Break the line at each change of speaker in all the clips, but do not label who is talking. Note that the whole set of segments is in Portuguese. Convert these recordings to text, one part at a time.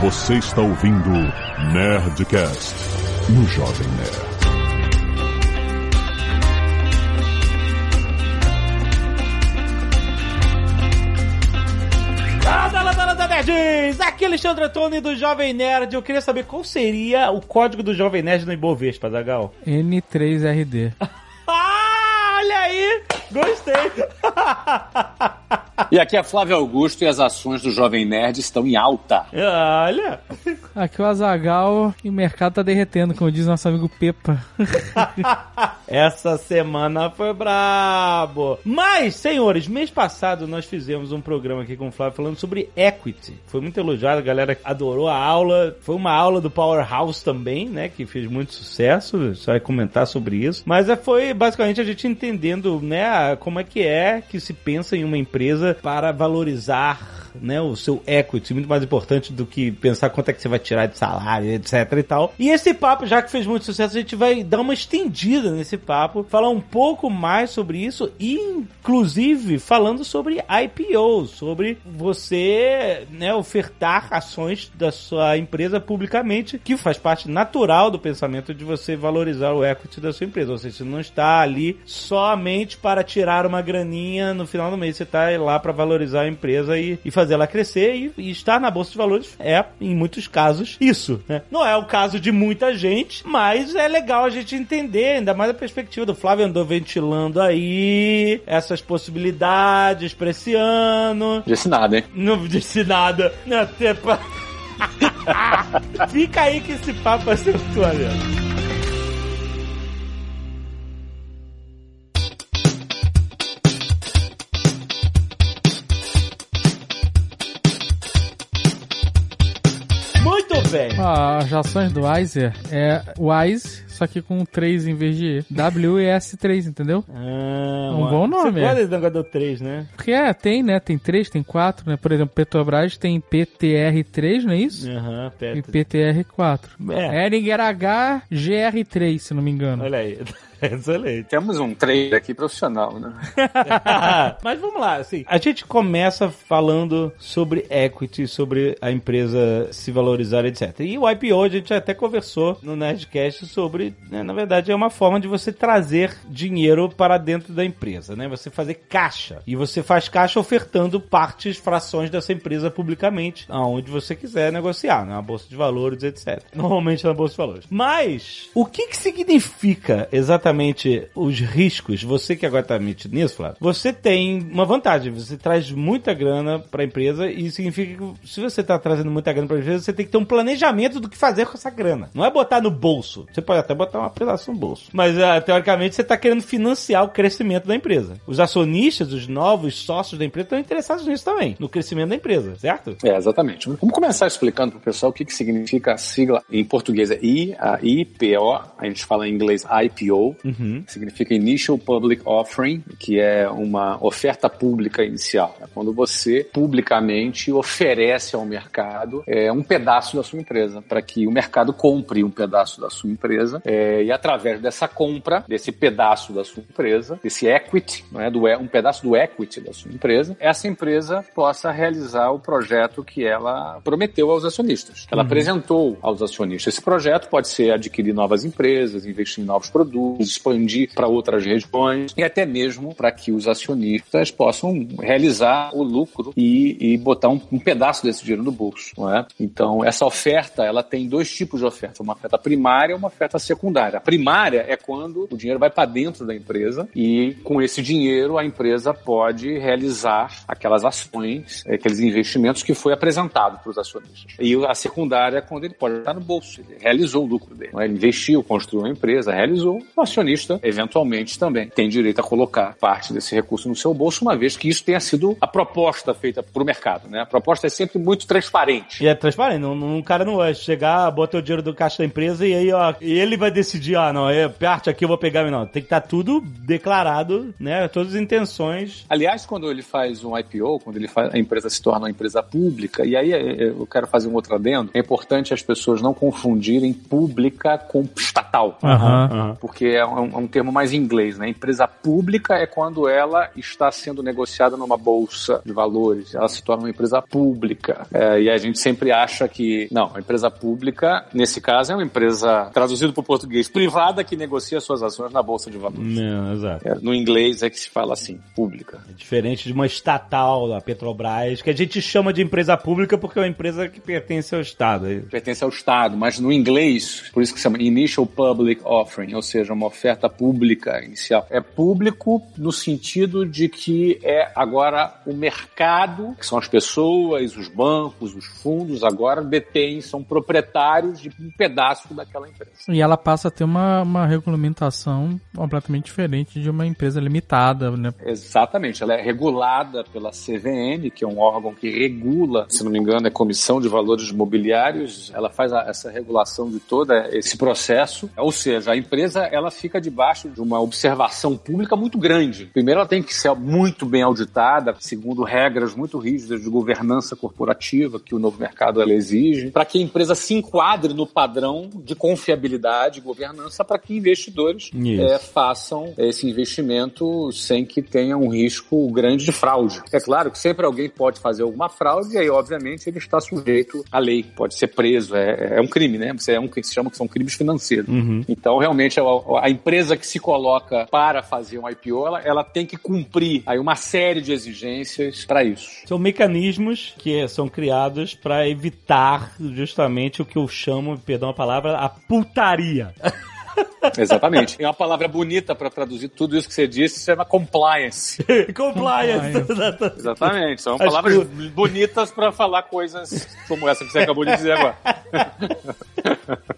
Você está ouvindo Nerdcast no Jovem Nerd.
Fala, fala, fala, nerds! Aqui é Alexandre Antônio do Jovem Nerd. Eu queria saber qual seria o código do Jovem Nerd no Ibovespa, Zagal.
N3RD.
Gostei!
E aqui é Flávio Augusto e as ações do Jovem Nerd estão em alta.
Olha!
Aqui o Azagal e o mercado tá derretendo, como diz nosso amigo Pepa.
Essa semana foi brabo. Mas, senhores, mês passado nós fizemos um programa aqui com o Flávio falando sobre equity. Foi muito elogiado, a galera adorou a aula. Foi uma aula do Powerhouse também, né? Que fez muito sucesso. Só vai comentar sobre isso. Mas é, foi basicamente a gente entendendo, né? Como é que é que se pensa em uma empresa para valorizar né, o seu equity, muito mais importante do que pensar quanto é que você vai tirar de salário, etc e tal. E esse papo, já que fez muito sucesso, a gente vai dar uma estendida nesse papo, falar um pouco mais sobre isso e, inclusive, falando sobre IPO, sobre você, né, ofertar ações da sua empresa publicamente, que faz parte natural do pensamento de você valorizar o equity da sua empresa. Ou seja, você não está ali somente para tirar uma graninha no final do mês, você está lá para valorizar a empresa e, e fazer ela crescer e, e, estar na bolsa de valores é, em muitos casos, isso. Né? Não é o caso de muita gente, mas é legal a gente entender, ainda mais a perspectiva do Flávio andou ventilando aí essas possibilidades para esse ano.
Disse nada, hein?
Não disse nada. Não, tepa. Fica aí que esse papo vai ser
Ah, as ações do Wiser é Wise, só que com 3 em vez de E. W-E-S-3, entendeu?
Ah,
É um bom nome,
Você
é.
gosta desse negócio do 3, né?
Porque é, tem, né? Tem 3, tem 4, né? Por exemplo, Petrobras tem PTR3, não é isso?
Aham,
E
Petro.
PTR4.
É.
Eringer H GR3, se não me engano.
Olha aí. Excelente.
Temos um trader aqui profissional, né?
Mas vamos lá, assim. A gente começa falando sobre equity, sobre a empresa se valorizar, etc. E o IPO a gente até conversou no Nerdcast sobre, né, na verdade, é uma forma de você trazer dinheiro para dentro da empresa, né? Você fazer caixa. E você faz caixa ofertando partes, frações dessa empresa publicamente, aonde você quiser negociar, na bolsa de valores, etc. Normalmente na bolsa de valores. Mas o que que significa exatamente os riscos? Você que agora está metido nisso, Flávio, você tem uma vantagem. Você traz muita grana para a empresa e significa que se você está trazendo muita grana para a empresa, você tem que ter um planejamento do que fazer com essa grana. Não é botar no bolso. Você pode até botar uma pedaço no bolso. Mas ah, teoricamente você está querendo financiar o crescimento da empresa. Os acionistas, os novos sócios da empresa estão interessados nisso também, no crescimento da empresa, certo?
É, exatamente. Vamos começar explicando para o pessoal o que, que significa a sigla em português é I, a IPO, a gente fala em inglês IPO,
Uhum.
significa Initial Public Offering, que é uma oferta pública inicial. É quando você publicamente oferece ao mercado é, um pedaço da sua empresa, para que o mercado compre um pedaço da sua empresa é, e através dessa compra, desse pedaço da sua empresa, desse equity, não é, do, um pedaço do equity da sua empresa, essa empresa possa realizar o projeto que ela prometeu aos acionistas. Ela apresentou aos acionistas. Esse projeto pode ser adquirir novas empresas, investir em novos produtos, expandir para outras regiões e até mesmo para que os acionistas possam realizar o lucro e, e botar um, um pedaço desse dinheiro no bolso. Não é? Então, essa oferta, ela tem dois tipos de oferta, uma oferta primária e uma oferta secundária. A primária é quando o dinheiro vai para dentro da empresa e com esse dinheiro a empresa pode realizar aquelas ações, aqueles investimentos que foi apresentado para os acionistas. E a secundária é quando ele pode estar no bolso, ele realizou o lucro dele. é? Ele investiu, construiu uma empresa, realizou, o acionista, eventualmente, também tem direito a colocar parte desse recurso no seu bolso, uma vez que isso tenha sido a proposta feita para o mercado. Né? A proposta é sempre muito transparente.
E é transparente, não- um cara não vai chegar, bota o dinheiro do caixa da empresa e aí, ó, ele vai decidir, ah, não, é parte aqui eu vou pegar, não. Tem que estar tudo declarado, né? Todas as intenções.
Aliás, quando ele faz um IPO, quando ele faz, a empresa se torna uma empresa pública, e aí é, é, eu quero fazer um outro adendo, é importante as pessoas não confundirem pública com estatal.
Aham.
Porque é um, é um termo mais inglês, né? Empresa pública é quando ela está sendo negociada numa bolsa de valores, ela se torna uma empresa pública. É, e a gente sempre acha que, não, a empresa pública, nesse caso, é uma empresa, traduzido para o português, privada que negocia suas ações na bolsa de valores.
Não, exato.
É, no inglês é que se fala assim, pública.
É diferente de uma estatal, a Petrobras, que a gente chama de empresa pública porque é uma empresa que pertence ao Estado.
Pertence ao Estado, mas no inglês, por isso que se chama Initial Public Offering, ou seja, uma oferta pública inicial. É público no sentido de que é agora o mercado, que são as pessoas, os bancos, os fundos, agora detêm, são proprietários de um pedaço daquela empresa.
E ela passa a ter uma, uma regulamentação completamente diferente de uma empresa limitada, né?
Exatamente, ela é regulada pela CVM, que é um órgão que regula, se não me engano, é Comissão de Valores Imobiliários, ela faz a- essa regulação de todo esse processo, ou seja, a empresa ela fica debaixo de uma observação pública muito grande. Primeiro, ela tem que ser muito bem auditada, segundo regras muito rígidas de governança corporativa que o novo mercado ela exige, para que a empresa se enquadre no padrão de confiabilidade e governança para que investidores eh, façam esse investimento sem que tenha um risco grande de fraude. É claro que sempre alguém pode fazer alguma fraude e aí, obviamente, ele está sujeito à lei, pode ser preso, é, é um crime, né? Você é um que se chama que são crimes financeiros. Então, realmente, a, a empresa que se coloca para fazer um IPO, ela, ela tem que cumprir aí uma série de exigências para isso.
São mecanismos que são criados para evitar justamente o que eu chamo, perdão a palavra, a putaria.
Exatamente. E uma palavra bonita para traduzir tudo isso que você disse se chama compliance.
Compliance. exatamente.
Exatamente. São
Acho
palavras
que
bonitas para falar coisas como essa que você acabou de dizer agora.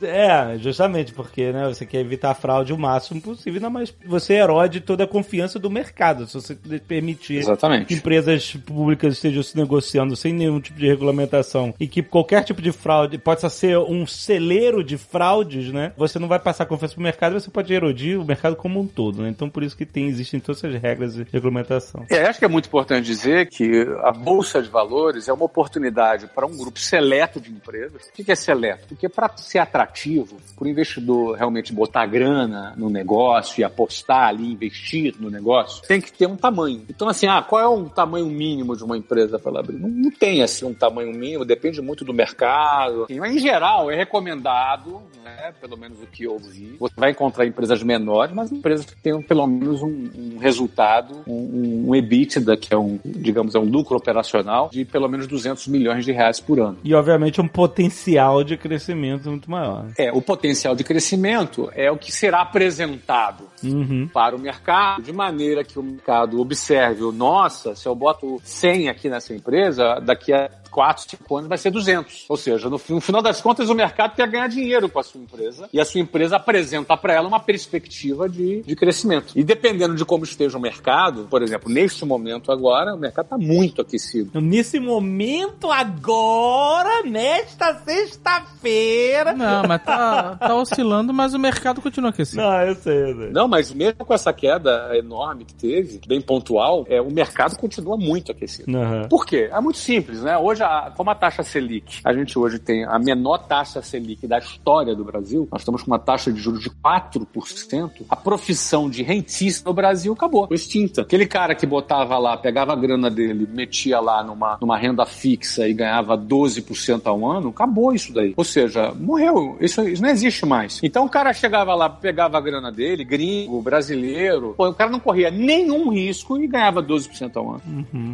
É, justamente porque né, você quer evitar a fraude o máximo possível, não, mas você erode toda a confiança do mercado se você permitir que
Exatamente.
empresas públicas estejam se negociando sem nenhum tipo de regulamentação e que qualquer tipo de fraude possa ser um celeiro de fraudes, né? Você não vai passar confiança pro mercado, você pode erodir o mercado como um todo, né? Então por isso que tem, existem todas essas regras de regulamentação.
É, acho que é muito importante dizer que a Bolsa de Valores é uma oportunidade para um grupo seleto de empresas. O que é seleto? Porque para ser atrativo, para o investidor realmente botar grana no negócio e apostar ali, investir no negócio, tem que ter um tamanho. Então, assim, ah, qual é o tamanho mínimo de uma empresa para ela abrir? Não, não tem, assim, um tamanho mínimo, depende muito do mercado. Mas, em geral, é recomendado, né, pelo menos o que eu vi, você vai encontrar empresas menores, mas empresas que tenham pelo menos um, um resultado, um, um EBITDA, que é um, digamos, é um lucro operacional de pelo menos 200 milhões de reais por ano.
E obviamente um potencial de crescimento muito maior.
É, o potencial de crescimento é o que será apresentado
Uhum.
para o mercado, de maneira que o mercado observe, nossa, se eu boto 100 aqui nessa empresa, daqui a 4, 5 anos vai ser 200. Ou seja, no, no final das contas, o mercado quer ganhar dinheiro com a sua empresa e a sua empresa apresenta para ela uma perspectiva de, de crescimento. E dependendo de como esteja o mercado, por exemplo, neste momento agora, o mercado está muito aquecido.
Nesse momento, agora, nesta sexta-feira.
Não, mas tá, tá oscilando, mas o mercado continua aquecido.
Não, eu sei, eu sei.
Não, mas mesmo com essa queda enorme que teve, bem pontual, é, o mercado continua muito aquecido.
Aham.
Por quê? É muito simples, né? Hoje, a- como a taxa Selic, a gente hoje tem a menor taxa Selic da história do Brasil, nós estamos com uma taxa de juros de 4%, a profissão de rentista no Brasil acabou, foi extinta. Aquele cara que botava lá, pegava a grana dele, metia lá numa, numa renda fixa e ganhava 12% ao ano, acabou isso daí. Ou seja, morreu. Isso, isso não existe mais. Então o cara chegava lá, pegava a grana dele, gringo, brasileiro, pô, o cara não corria nenhum risco e ganhava 12% ao ano.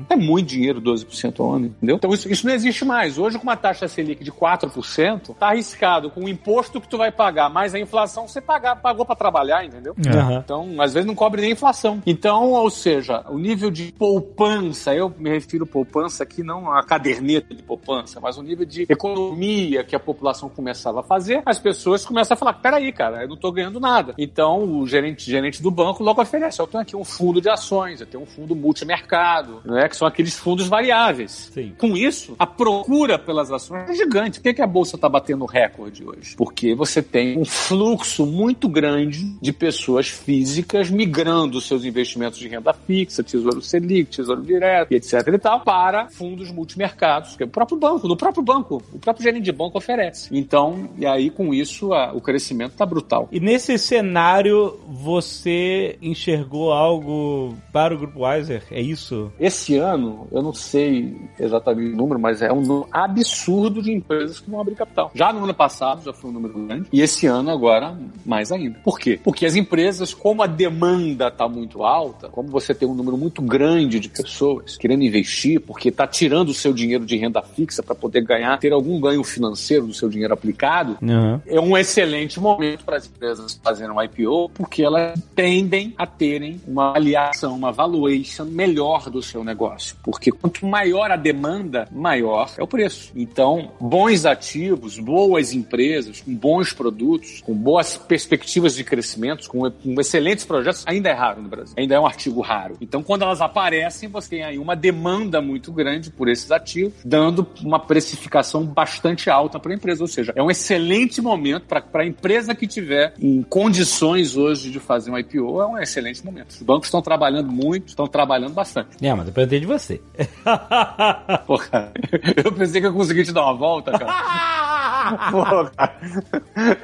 É muito dinheiro, 12% ao ano, entendeu? Então isso, isso não existe mais. Hoje, com uma taxa Selic de 4%, tá arriscado com o imposto que tu vai pagar, mais a inflação, você pagar, pagou para trabalhar, entendeu?
Aham.
Então, às vezes não cobre nem inflação. Então, ou seja, o nível de poupança, eu me refiro poupança aqui não a caderneta de poupança, mas o nível de economia que a população começava a fazer, as pessoas começam a falar, peraí, cara, eu não tô ganhando nada. Então, o gerente, gerente do banco logo oferece, eu tenho aqui um fundo de ações, eu tenho um fundo multimercado, né, que são aqueles fundos variáveis.
Sim.
Com isso, isso, a procura pelas ações é gigante. Por que, que a bolsa está batendo recorde hoje? Porque você tem um fluxo muito grande de pessoas físicas migrando seus investimentos de renda fixa, tesouro Selic, tesouro direto, etc e tal, para fundos multimercados, que é o próprio banco, do próprio banco, o próprio gerente de banco oferece. Então, e aí com isso a, o crescimento está brutal.
E nesse cenário, você enxergou algo para o Grupo Weiser? É isso?
Esse ano, eu não sei exatamente o número, mas é um número absurdo de empresas que vão abrir capital. Já no ano passado já foi um número grande, e esse ano agora mais ainda. Por quê? Porque as empresas, como a demanda está muito alta, como você tem um número muito grande de pessoas querendo investir, porque está tirando o seu dinheiro de renda fixa para poder ganhar, ter algum ganho financeiro do seu dinheiro aplicado, uhum. é um excelente momento para as empresas fazerem um IPO, porque elas tendem a terem uma avaliação, uma valuation melhor do seu negócio. Porque quanto maior a demanda, maior é o preço. Então, bons ativos, boas empresas, com bons produtos, com boas perspectivas de crescimento, com, com excelentes projetos, ainda é raro no Brasil. Ainda é um artigo raro. Então, quando elas aparecem, você tem aí uma demanda muito grande por esses ativos, dando uma precificação bastante alta para a empresa. Ou seja, é um excelente momento para a empresa que tiver em condições hoje de fazer um IPO, é um excelente momento. Os bancos estão trabalhando muito, estão trabalhando bastante.
É, mas depende de você.
Porra, eu pensei que eu consegui te dar uma volta, cara.
Porra.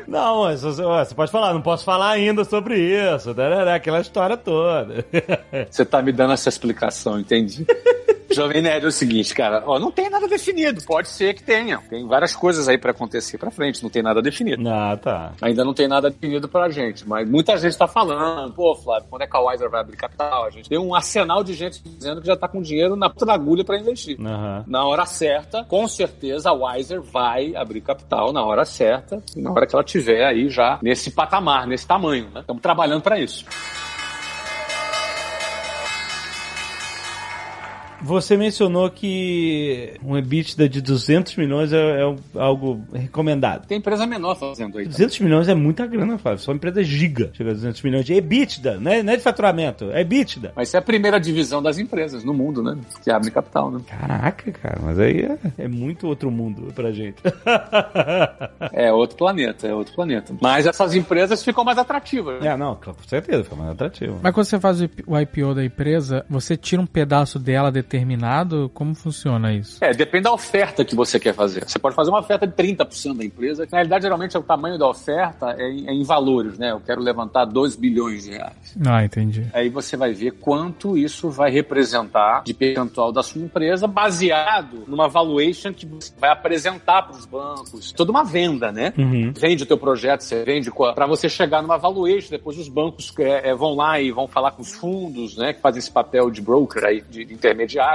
Não, mas você, você, pode falar, não posso falar ainda sobre isso. Aquela história toda.
Você tá me dando essa explicação, entendi. Jovem Nerd é o seguinte, cara, ó, não tem nada definido. Pode ser que tenha. Tem várias coisas aí para acontecer para frente, não tem nada definido.
Ah, tá.
Ainda não tem nada definido pra gente, mas muita gente tá falando, pô, Flávio, quando é que a Wiser vai abrir capital? A gente tem um arsenal de gente dizendo que já tá com dinheiro na puta da agulha para investir. Uhum. Na hora certa, com certeza a Wiser vai abrir capital na hora certa, na hora que ela tiver aí já nesse patamar, nesse tamanho, né? Estamos trabalhando para isso.
Você mencionou que um EBITDA de 200 milhões é, é algo recomendado.
Tem empresa menor fazendo aí.
200 também. milhões é muita grana, Flávio. Só uma empresa giga chega a 200 milhões de EBITDA, né? não é de faturamento, é EBITDA.
Mas isso é a primeira divisão das empresas no mundo, né? Que abre capital, né?
Caraca, cara, mas aí é, é muito outro mundo pra gente.
é outro planeta, é outro planeta. Mas essas empresas ficam mais atrativas.
Né? É, não, com certeza, fica mais atrativo.
Mas quando você faz o IPO da empresa, você tira um pedaço dela de determinado? Como funciona isso?
É, depende da oferta que você quer fazer. Você pode fazer uma oferta de 30% da empresa, que na realidade geralmente é o tamanho da oferta é em, é em, valores, né? Eu quero levantar 2 bilhões de reais.
Ah, entendi.
Aí você vai ver quanto isso vai representar de percentual da sua empresa, baseado numa valuation que você vai apresentar para os bancos. Toda uma venda, né? Uhum. Vende o teu projeto, você vende para você chegar numa valuation, depois os bancos é, é, vão lá e vão falar com os fundos, né? Que fazem esse papel de broker aí, de, de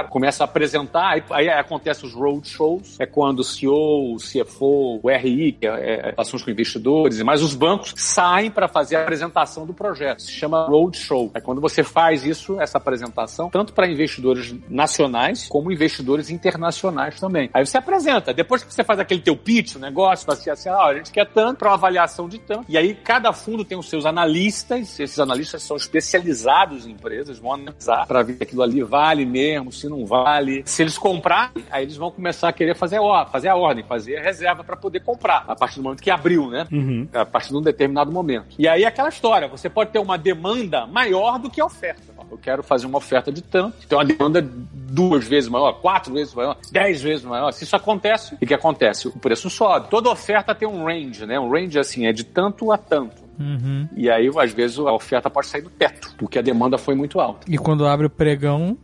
começa a apresentar, aí, aí acontece os roadshows, é quando o CEO, o CFO, o RI, que é, é, ações com investidores, mas os bancos saem para fazer a apresentação do projeto. Se chama roadshow. É quando você faz isso, essa apresentação, tanto para investidores nacionais como investidores internacionais também. Aí você apresenta. Depois que você faz aquele teu pitch, o negócio, você assim, ah, a gente quer tanto para uma avaliação de tanto. E aí cada fundo tem os seus analistas, esses analistas são especializados em empresas, vão analisar para ver aquilo ali vale mesmo, se não vale. Se eles comprarem, aí eles vão começar a querer fazer a, fazer a ordem, fazer a reserva para poder comprar, a partir do momento que abriu, né? Uhum. A partir de um determinado momento. E aí aquela história, você pode ter uma demanda maior do que a oferta. Eu quero fazer uma oferta de tanto, tem uma demanda duas vezes maior, quatro vezes maior, dez vezes maior. Se isso acontece, o que acontece? O preço sobe. Toda oferta tem um range, né? Um range assim, é de tanto a tanto. Uhum. E aí, às vezes, a oferta pode sair do teto, porque a demanda foi muito alta.
E quando abre o pregão,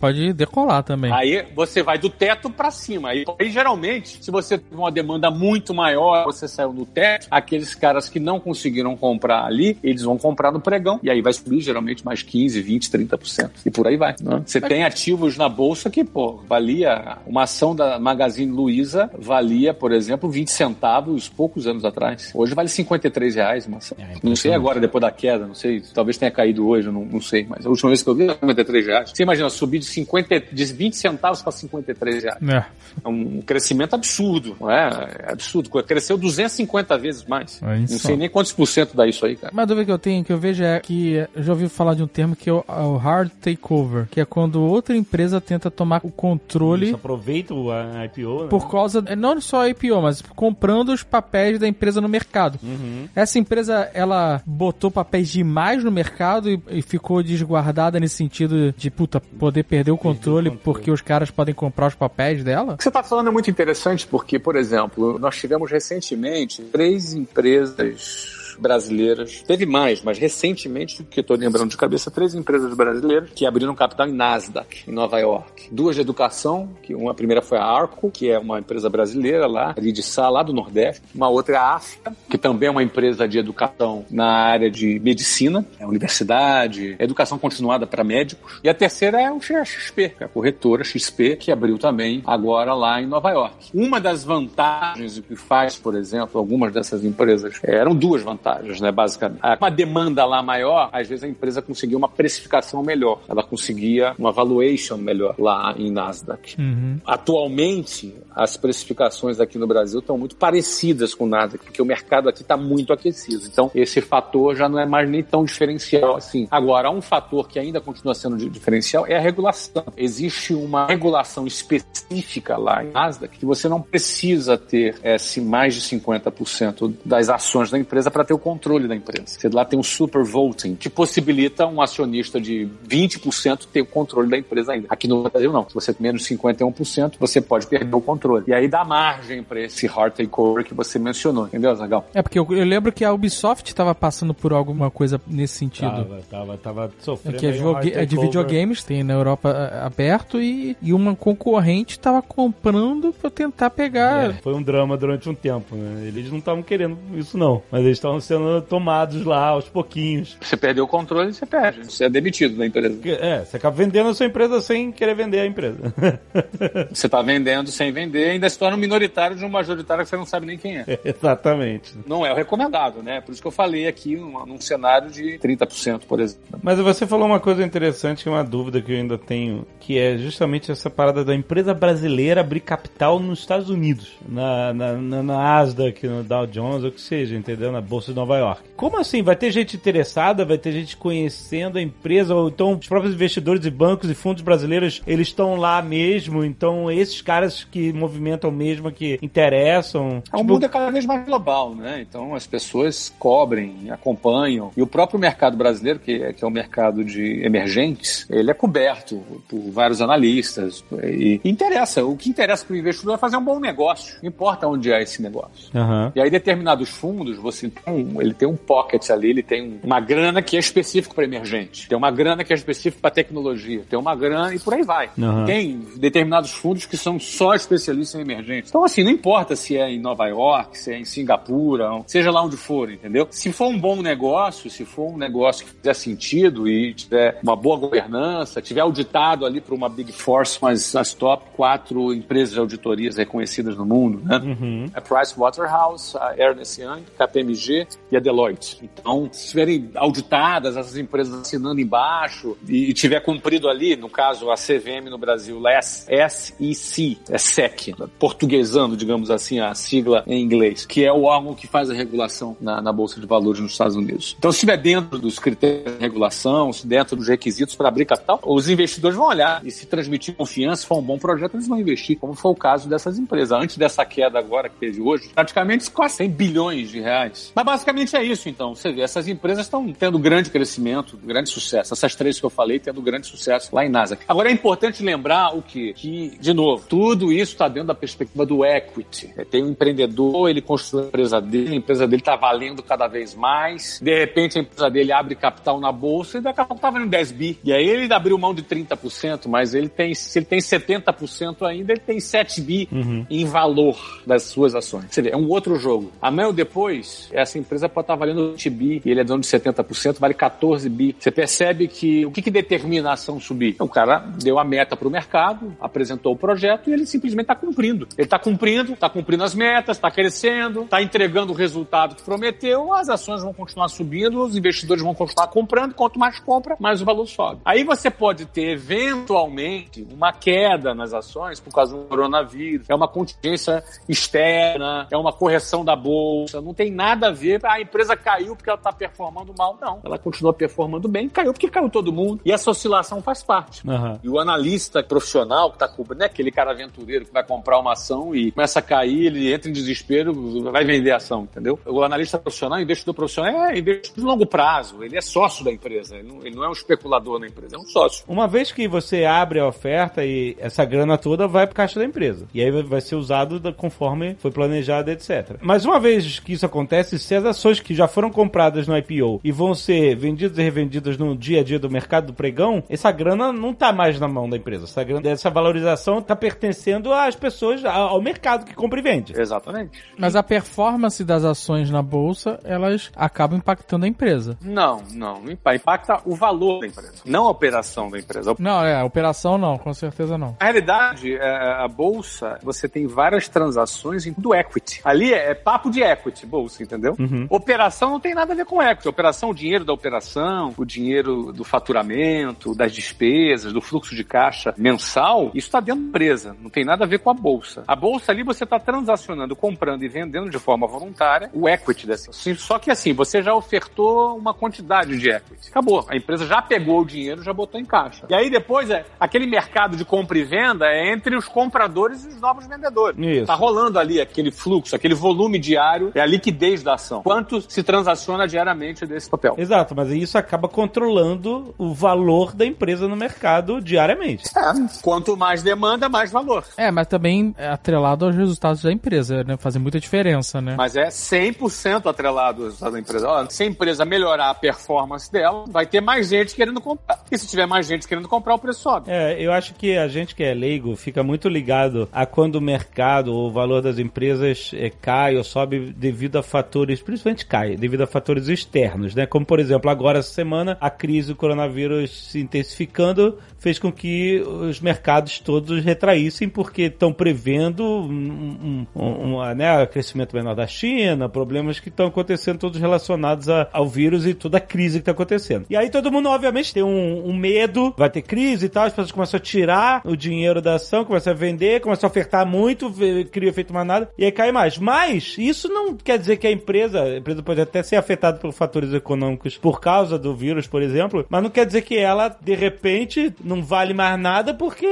pode decolar também.
Aí você vai do teto para cima. Aí, aí, geralmente, se você tem uma demanda muito maior, você saiu do teto, aqueles caras que não conseguiram comprar ali, eles vão comprar no pregão. E aí vai subir geralmente mais 15, 20, 30%. E por aí vai. Né? Você tem ativos na bolsa que, pô, valia. Uma ação da Magazine Luiza valia, por exemplo, 20 centavos poucos anos atrás. Hoje vale 53 reais uma ação. É, não sei agora, depois da queda, não sei. Talvez tenha caído hoje, não, não sei. Mas a última vez que eu vi, 53 reais. Você imagina subir de 50, de 20 centavos para 53 reais.
É.
É um crescimento absurdo, não é? É absurdo. Cresceu 250 vezes mais.
É
não sei nem quantos por cento dá isso aí, cara.
Uma dúvida que eu tenho, que eu vejo é que eu já ouvi falar de um termo que é o, é o hard takeover, que é quando outra empresa tenta tomar o controle
Isso, aproveita o a- IPO, né?
por causa, é, não só a IPO, mas comprando os papéis da empresa no mercado.
Uhum.
Essa empresa, ela botou papéis demais no mercado e, e ficou desguardada nesse sentido de, puta, poder perder o controle,
controle.
porque os caras podem comprar os papéis dela?
O que você está falando é muito interessante porque, por exemplo, nós tivemos recentemente três empresas brasileiras, teve mais, mas recentemente, que estou lembrando de cabeça, três empresas brasileiras que abriram capital em Nasdaq, em Nova York. Duas de educação, que uma a primeira foi a Arco, que é uma empresa brasileira lá, ali de Sá, lá do Nordeste. Uma outra é a AFTA, que também é uma empresa de educação na área de medicina, é universidade, educação continuada para médicos. E a terceira é o XP, é a corretora XP, que abriu também agora lá em Nova York. Uma das vantagens que faz, por exemplo, algumas dessas empresas, eram duas vantagens, né, basicamente. Uma demanda lá maior, às vezes a empresa conseguia uma precificação melhor, ela conseguia uma valuation melhor lá em Nasdaq.
Uhum.
Atualmente, as precificações aqui no Brasil estão muito parecidas com o Nasdaq, porque o mercado aqui está muito aquecido. Então, esse fator já não é mais nem tão diferencial assim. Agora, um fator que ainda continua sendo di- diferencial é a regulação. Existe uma regulação específica lá em Nasdaq que você não precisa ter é, se mais de 50% das ações da empresa para ter o controle da empresa. Você lá tem um super voting que possibilita um acionista de 20% ter o controle da empresa ainda. Aqui no Brasil não. Se você tem menos de 51%, você pode perder o controle. E aí dá margem para esse hard takeover que você mencionou. Entendeu, Zagal?
É porque eu, eu lembro que a Ubisoft estava passando por alguma coisa nesse sentido.
Tava, tava, tava
É
sofrendo.
que é,
um
jogo-
hard
é de videogames, tem na Europa é, aberto e, e uma concorrente estava comprando para tentar pegar.
É, foi um drama durante um tempo, né? Eles não estavam querendo isso, não. Mas eles estavam sendo tomados lá aos pouquinhos.
Você perdeu o controle, você perde. Você é demitido da empresa.
É, você acaba vendendo a sua empresa sem querer vender a empresa.
Você está vendendo sem vender, ainda se torna um minoritário de um majoritário que você não sabe nem quem é.
Exatamente.
Não é o recomendável, né? Por isso que eu falei aqui num, num cenário de 30%, por exemplo.
Mas você falou uma coisa interessante, que é uma dúvida que eu ainda tenho, que é justamente essa parada da empresa brasileira abrir capital nos Estados Unidos, na, na, na, na Nasdaq, no Dow Jones, ou o que seja, entendeu? Na Bolsa de Nova York. Como assim? Vai ter gente interessada, vai ter gente conhecendo a empresa, ou então os próprios investidores e bancos e fundos brasileiros, eles estão lá mesmo, então esses caras que movimentam mesmo, que interessam...
O
tipo,
mundo é cada vez mais global, né? Então as pessoas cobrem, acompanham. E o próprio mercado brasileiro, que é, que é um mercado de emergentes, ele é coberto por vários analistas. E interessa. O que interessa para o investidor é fazer um bom negócio. Não importa onde é esse negócio.
Aham.
E aí, determinados fundos, você tem um, ele tem um pocket ali, ele tem uma grana que é específico para emergente, tem uma grana que é específico para tecnologia, tem uma grana e por aí vai.
Aham.
Tem determinados fundos que são só especialistas em emergente. Então, assim, não importa se é em Nova York, se é em Singapura, seja lá onde for, entendeu? Se for um bom negócio, se for um negócio que fizer sentido e tiver uma boa governança, tiver auditado ali por uma Big Force, as, as top quatro empresas de auditorias reconhecidas no mundo, né?
Uhum.
a Pricewaterhouse, a Ernest Young, KPMG e a Deloitte. Então, se estiverem auditadas, essas empresas assinando embaixo e, e tiver cumprido ali, no caso a CVM no Brasil, é SEC, é SEC, portuguesando, digamos assim, a sigla em inglês, que é o órgão que faz a regulação na, na Bolsa de Valores nos Estados Unidos. Então, se estiver dentro dos critérios de regulação, se dentro dos requisitos para abrir capital, os investidores vão olhar e se transmitir confiança, se for um bom projeto, eles vão investir, como foi o caso dessas empresas. Antes dessa queda agora que teve hoje, praticamente quase 100 bilhões de reais. Mas basicamente é isso, então. Você vê, essas empresas estão tendo grande crescimento, grande sucesso. Essas três que eu falei tendo grande sucesso lá em Nasdaq. Agora é importante lembrar o quê? Que, de novo, tudo isso está dentro da perspectiva do equity. É, Tem um empreendedor, ele construiu a empresa dele, a empresa dele está valendo cada vez mais. De repente a empresa dele abre capital na bolsa e daqui a pouco está valendo 10 bi. E aí ele abriu mão de 30%, mas ele tem, se ele tem 70% ainda, ele tem 7 bi em valor das suas ações. Você vê, é um outro jogo. Amanhã ou depois, essa empresa pode estar valendo 20 bi e ele é dono de 70%, vale 14 bi. Você percebe que o que, que determina a ação subir? O cara deu a meta para o mercado, apresentou o projeto e ele simplesmente está cumprindo. Ele está cumprindo, está cumprindo as metas, está crescendo, está entregando o resultado que prometeu, as ações vão continuar subindo, os investidores vão continuar comprando, quanto mais compra, mais o valor sobe. Aí você pode ter, eventualmente, uma queda nas ações por causa do coronavírus, é uma contingência externa, é uma correção da bolsa, não tem nada a ver, a empresa caiu porque ela está performando mal. Não, ela continua performando bem, caiu porque caiu todo mundo. E essa oscilação faz parte.
Uhum.
E o analista profissional que está cobrindo, é aquele cara aventureiro que vai comprar uma ação e começa a cair, ele entra em desespero, vai vender a ação, entendeu? O analista profissional, investidor profissional, é investidor de longo prazo, ele é sócio da empresa, ele não, ele não é um especulador na empresa, é um sócio.
Uma vez que você abre a oferta e essa grana toda vai para caixa da empresa. E aí vai ser usado conforme foi planejado, etc. Mas uma vez que isso acontece, as ações que já foram compradas no IPO e vão ser vendidas e revendidas no dia a dia do mercado do pregão, essa grana não tá mais na mão da empresa. Essa, grana, essa valorização tá pertencendo às pessoas, ao mercado que compra e vende.
Exatamente.
Mas a performance das ações na bolsa, elas acabam impactando a empresa.
Não, não. Impacta o valor da empresa, não a operação da empresa.
Não, é, a operação não, com certeza não.
Na realidade, é, a bolsa, você tem várias transações do equity. Ali é, é papo de equity, bolsa, entendeu?
Uhum.
Operação não tem nada a ver com equity. Operação, o dinheiro da operação, o dinheiro do faturamento, das despesas, do fluxo de caixa mensal, isso está dentro da empresa. Não tem nada a ver com a bolsa. A bolsa ali você está transacionando, comprando e vendendo de forma voluntária o equity dessa. Só que assim, você já ofertou uma quantidade de equity. Acabou. A empresa já pegou o dinheiro, já botou em caixa. E aí depois é aquele mercado de compra e venda é entre os compradores e os novos vendedores.
Isso.
Tá rolando ali aquele fluxo, aquele volume diário, é a liquidez da ação. Quanto se transaciona diariamente desse papel?
Exato, mas isso acaba controlando o valor da empresa no mercado diariamente.
É. Quanto mais demanda, mais valor.
É, mas também é atrelado aos resultados da empresa, né? Fazem muita diferença, né?
Mas é 100% atrelado aos resultados da empresa. Ó, se a empresa melhorar a performance dela, vai ter mais gente querendo comprar. E se tiver mais gente querendo comprar, o preço sobe.
É, eu acho que a gente que é leigo fica muito ligado a quando o mercado, o valor das empresas é, cai ou sobe devido a fatores, principalmente cai, devido a fatores externos, né? Como, por exemplo, agora essa semana, a crise do coronavírus se intensificando fez com que os mercados todos retraíssem porque estão prevendo um, um, um, né, crescimento menor da China, problemas que estão acontecendo todos relacionados a, ao vírus e toda a crise que está acontecendo. E aí todo mundo, obviamente, tem um, um, medo, vai ter crise e tal, as pessoas começam a tirar o dinheiro da ação, começam a vender, começam a ofertar muito, cria efeito manada, e aí cai mais. Mas isso não quer dizer que a empresa, a empresa pode até ser afetada por fatores econômicos por causa do vírus, por exemplo, mas não quer dizer que ela, de repente, não vale mais nada porque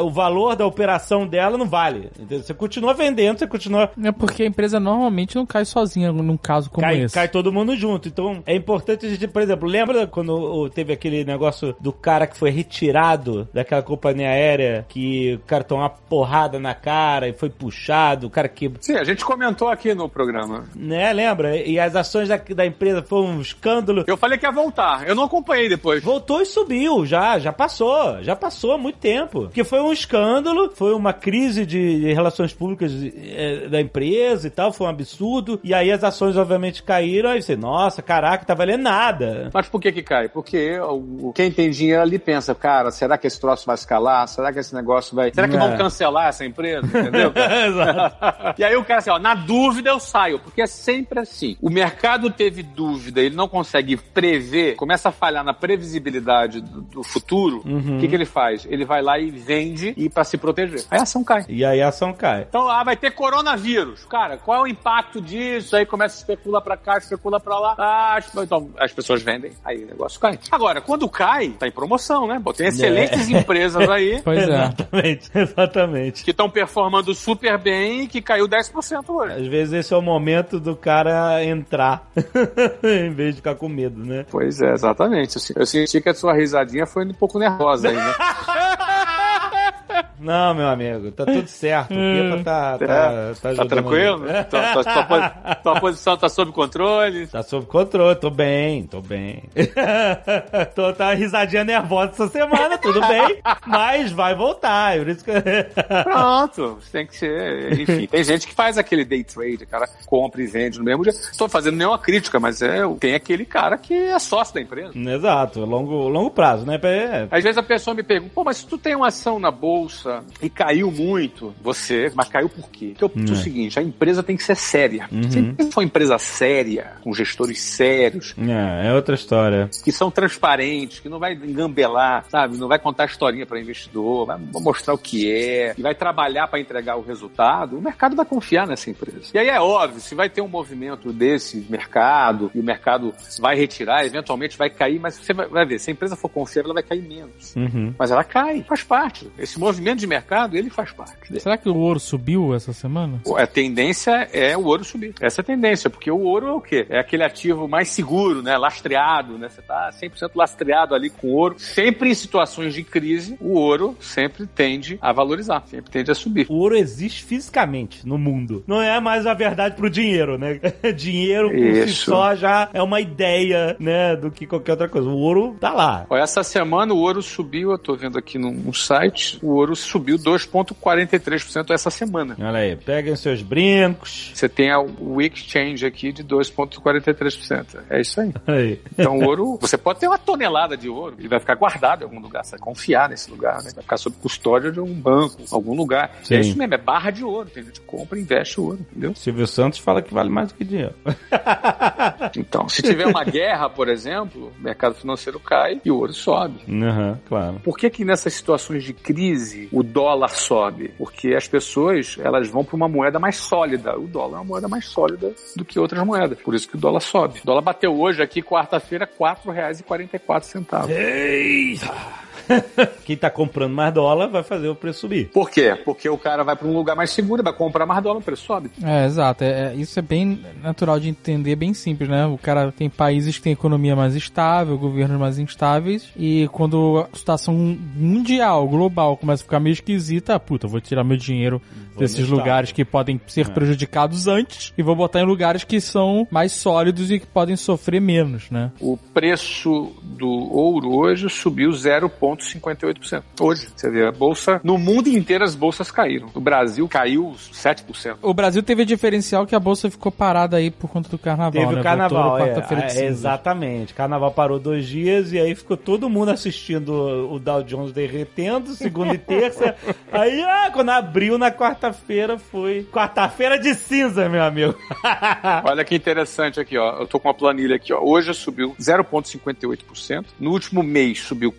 o valor da operação dela não vale. Entendeu? Você continua vendendo, você continua.
É porque a empresa normalmente não cai sozinha num caso como
cai,
esse.
Cai todo mundo junto. Então é importante a gente, por exemplo, lembra quando teve aquele negócio do cara que foi retirado daquela companhia aérea que o cara tomou uma porrada na cara e foi puxado, o cara que.
Sim, a gente comentou aqui no programa.
Né, lembra? E as ações da, da empresa foram um escândalo.
Eu falei que ia voltar, eu não acompanhei depois.
Voltou e subiu, já, já passou, já passou há muito tempo. Porque foi um escândalo, foi uma crise de relações públicas é, da empresa e tal, foi um absurdo. E aí as ações, obviamente, caíram. Aí você, nossa, caraca, tá valendo nada.
Mas por que que cai? Porque o, quem tem dinheiro ali pensa, cara, será que esse troço vai escalar? Será que esse negócio vai. Será que
É.
vão cancelar essa empresa? Entendeu?
Exato.
e aí o cara assim, ó, na dúvida eu saio, porque é sempre assim. O mercado teve dúvida, ele não consegue prever, começa a falhar na previsibilidade do, do futuro. O
Uhum.
que, que ele faz? Ele vai lá e vende e para se proteger. Aí a ação cai.
E aí a ação cai.
Então, ah, vai ter coronavírus. Cara, qual é o impacto disso? Aí começa a especula pra cá, especula pra lá. Ah, as- então, as pessoas vendem, aí o negócio cai. Agora, quando cai, tá em promoção, né? Pô, tem excelentes empresas aí
Pois é.
Exatamente, exatamente.
que estão performando super bem e que caiu 10% hoje.
Às vezes esse é o momento do cara entrar, em vez de ficar com medo, né?
Pois é, exatamente. Eu, se- eu senti que a sua risadinha foi um pouco nervosa aí, né?
Não, meu amigo, tá tudo certo. O Pepa tá, tá,
É,
tá,
tá
ajudando
tranquilo? Tua, tua- tua posi- tua posição tá sob controle?
Tá sob controle, tô bem, tô bem. tô tá uma risadinha nervosa essa semana, tudo bem, mas vai voltar. é Por isso que...
Pronto, tem que ser. Enfim, tem gente que faz aquele day trade, o cara compra e vende no mesmo dia. Estou fazendo nenhuma crítica, mas é, tem aquele cara que é sócio da empresa.
Exato, longo, longo prazo, né? É,
Às vezes a pessoa me pergunta, pô, mas se tu tem uma ação na bolsa bolsa e caiu muito, você, mas caiu por quê? Porque eu penso o seguinte, a empresa tem que ser séria. Se a empresa for uma empresa séria, com gestores sérios,
É, é outra história.
que são transparentes, que não vai engambelar, sabe? Não vai contar historinha para investidor, vai mostrar o que é, e vai trabalhar para entregar o resultado, o mercado vai confiar nessa empresa. E aí é óbvio, se vai ter um movimento desse mercado, e o mercado vai retirar, eventualmente vai cair, mas você vai, vai ver, se a empresa for confiável, ela vai cair menos.
Uhum.
Mas ela cai, faz parte. Esse movimento de mercado, ele faz parte.
Será que o ouro subiu essa semana?
A tendência é o ouro subir. Essa é a tendência, porque o ouro é o quê? É aquele ativo mais seguro, né? Lastreado, né? Você tá 100% lastreado ali com ouro. Sempre em situações de crise, o ouro sempre tende a valorizar, sempre tende a subir.
O ouro existe fisicamente no mundo. Não é mais a verdade pro dinheiro, né? dinheiro por si
Isso.
só já é uma ideia, né, do que qualquer outra coisa. O ouro tá lá.
Essa semana o ouro subiu, eu tô vendo aqui no site, o ouro subiu 2,43% essa semana.
Olha aí, peguem seus brincos.
Você tem o exchange aqui de 2,43%. É isso aí.
Aí.
Então, ouro, você pode ter uma tonelada de ouro, ele vai ficar guardado em algum lugar, você vai confiar nesse lugar, né? Vai ficar sob custódia de um banco, algum lugar.
Sim.
É isso mesmo, é barra de ouro. Tem gente que compra e investe ouro, entendeu?
Silvio Santos fala que vale mais do que dinheiro.
Então, se tiver uma guerra, por exemplo, o mercado financeiro cai e o ouro sobe.
Aham, claro.
Por que que nessas situações de crise o dólar sobe? Porque as pessoas, elas vão para uma moeda mais sólida. O dólar é uma moeda mais sólida do que outras moedas. Por isso que o dólar sobe. O dólar bateu hoje aqui, quarta-feira, R$ 4,44.
Eita! Quem tá comprando mais dólar vai fazer o preço subir.
Por quê? Porque o cara vai para um lugar mais seguro, vai comprar mais dólar, o preço sobe.
É, exato. É, é- isso é bem natural de entender, bem simples, né? O cara tem países que têm economia mais estável, governos mais instáveis, e quando a situação mundial, global, começa a ficar meio esquisita, puta, vou tirar meu dinheiro desses
no estável.
lugares que podem ser
É.
prejudicados antes e vou botar em lugares que são mais sólidos e que podem sofrer menos, né?
O preço do ouro hoje subiu 0,58%. Hoje, você vê, a bolsa, no mundo inteiro as bolsas caíram. No Brasil caiu 7%.
O Brasil teve diferencial que a bolsa ficou parada aí por conta do carnaval,
Teve
né?
o carnaval,
Voltou na
é,
quarta-feira de
é, exatamente. Carnaval parou dois dias e aí ficou todo mundo assistindo o Dow Jones derretendo, segunda e terça. aí, ah, quando abriu na quarta-feira foi quarta-feira de cinza, meu amigo.
Olha que interessante aqui, ó. Eu tô com uma planilha aqui, ó. Hoje subiu 0,58%. No último mês subiu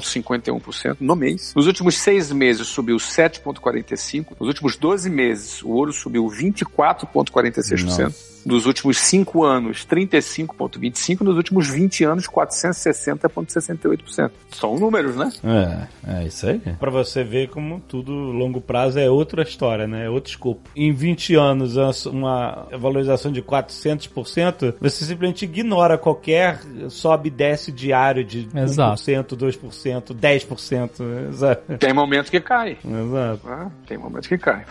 4,51% no mês. Nos últimos seis meses subiu 7,45%. Nos últimos 12 meses o ouro subiu 24,46%. Nos últimos 5 anos, 35,25%. Nos últimos 20 anos, 460,68%. São números, né?
É, é isso aí. Pra você ver como tudo longo prazo é outra história, né? É outro escopo. Em 20 anos, uma valorização de 400%, você simplesmente ignora qualquer sobe e desce diário de
Exato.
1%, 2%, 10%. Exato.
Tem momento que cai.
Exato.
né? Tem momento que cai.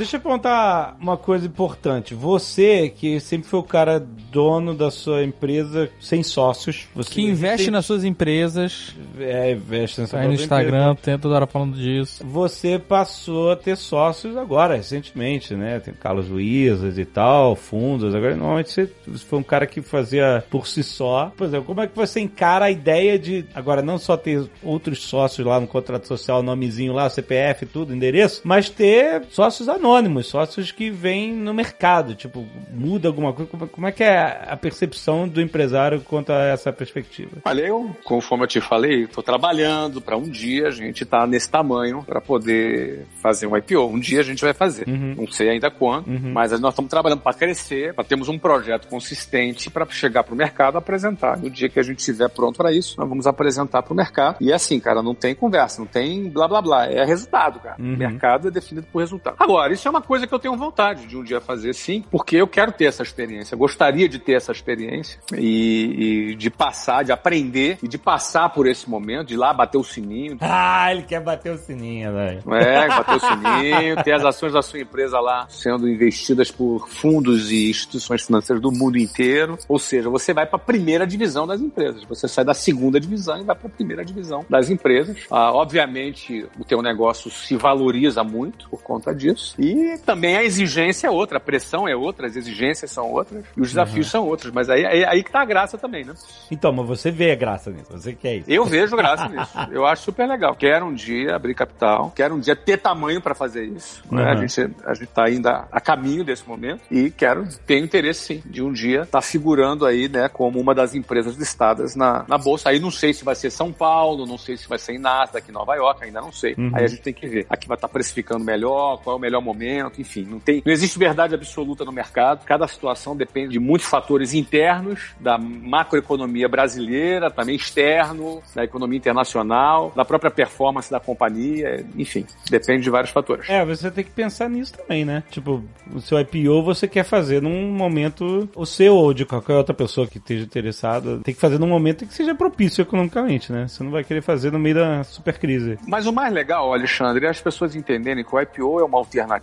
Deixa eu perguntar uma coisa importante. Você, que sempre foi o cara dono da sua empresa sem sócios, você
Que investe
sempre-
nas suas empresas,
É, investe nessa
aí no Instagram,
empresa.
tem toda hora falando disso.
Você passou a ter sócios agora, recentemente, né? Tem Carlos Luizas e tal, fundos. Agora, normalmente você, você foi um cara que fazia por si só. Por exemplo, como é que você encara a ideia de, agora, não só ter outros sócios lá no contrato social, nomezinho lá, CPF, tudo, endereço, mas ter sócios anônimos, sócios que vêm no mercado. Tipo, muda alguma coisa? Como, como é que é a percepção do empresário quanto a essa perspectiva?
Olha, eu, conforme eu te falei, estou trabalhando para um dia a gente estar nesse tamanho para poder fazer um IPO. Um dia a gente vai fazer.
Uhum.
Não sei ainda quando,
Uhum.
mas nós estamos trabalhando para crescer, para termos um projeto consistente para chegar para o mercado apresentar. No dia que a gente estiver pronto para isso, nós vamos apresentar para o mercado. E é assim, cara, não tem conversa, não tem blá blá blá. É resultado, cara.
Uhum.
O mercado é definido por resultado. Agora, isso é uma coisa que eu tenho vontade de um dia fazer sim, porque eu quero ter essa experiência. Eu gostaria de ter essa experiência e, e de passar, de aprender e de passar por esse momento, de ir lá bater o sininho,
Ah, ele quer bater o sininho, velho.
é, bater o sininho, ter as ações da sua empresa lá sendo investidas por fundos e instituições financeiras do mundo inteiro. Ou seja, você vai para a primeira divisão das empresas. Você sai da segunda divisão e vai para a primeira divisão das empresas. Ah, obviamente, o teu negócio se valoriza muito por conta disso. E também a exigência é outra, a pressão é outra, as exigências são outras e os desafios uhum. são outros. Mas aí, aí, aí que tá a graça também, né?
Então, mas você vê a graça nisso, você quer isso.
Eu vejo graça nisso. Eu acho super legal. Quero um dia abrir capital, quero um dia ter tamanho para fazer isso. Uhum. Né? A, gente, a gente tá ainda a caminho desse momento e quero ter interesse sim de um dia estar tá figurando aí, né, como uma das empresas listadas na, na bolsa. Aí não sei se vai ser São Paulo, não sei se vai ser em Nasdaq, em Nova York, ainda não sei. Uhum. Aí a gente tem que ver. Aqui vai estar tá precificando melhor, qual é o melhor momento, enfim, não tem, não existe verdade absoluta no mercado. Cada situação depende de muitos fatores internos da macroeconomia brasileira, também externo, da economia internacional, da própria performance da companhia, enfim, depende de vários fatores.
É, você tem que pensar nisso também, né? Tipo, o seu IPO você quer fazer num momento, o seu ou de qualquer outra pessoa que esteja interessada, tem que fazer num momento que seja propício economicamente, né? Você não vai querer fazer no meio da super crise.
Mas o mais legal, Alexandre, é as pessoas entenderem que o IPO é uma alternativa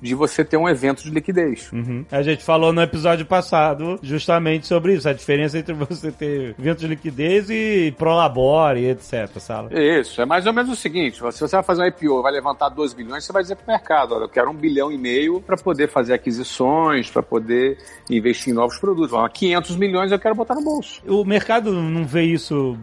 de você ter um evento de liquidez.
Uhum. A gente falou no episódio passado justamente sobre isso, a diferença entre você ter evento de liquidez e prolabore, etc, sabe?
Isso, é mais ou menos o seguinte, se você vai fazer um IPO vai levantar 2 bilhões, você vai dizer pro mercado, olha, eu quero um bilhão e meio para poder fazer aquisições, para poder investir em novos produtos. 500 milhões eu quero botar no bolso.
O mercado não vê isso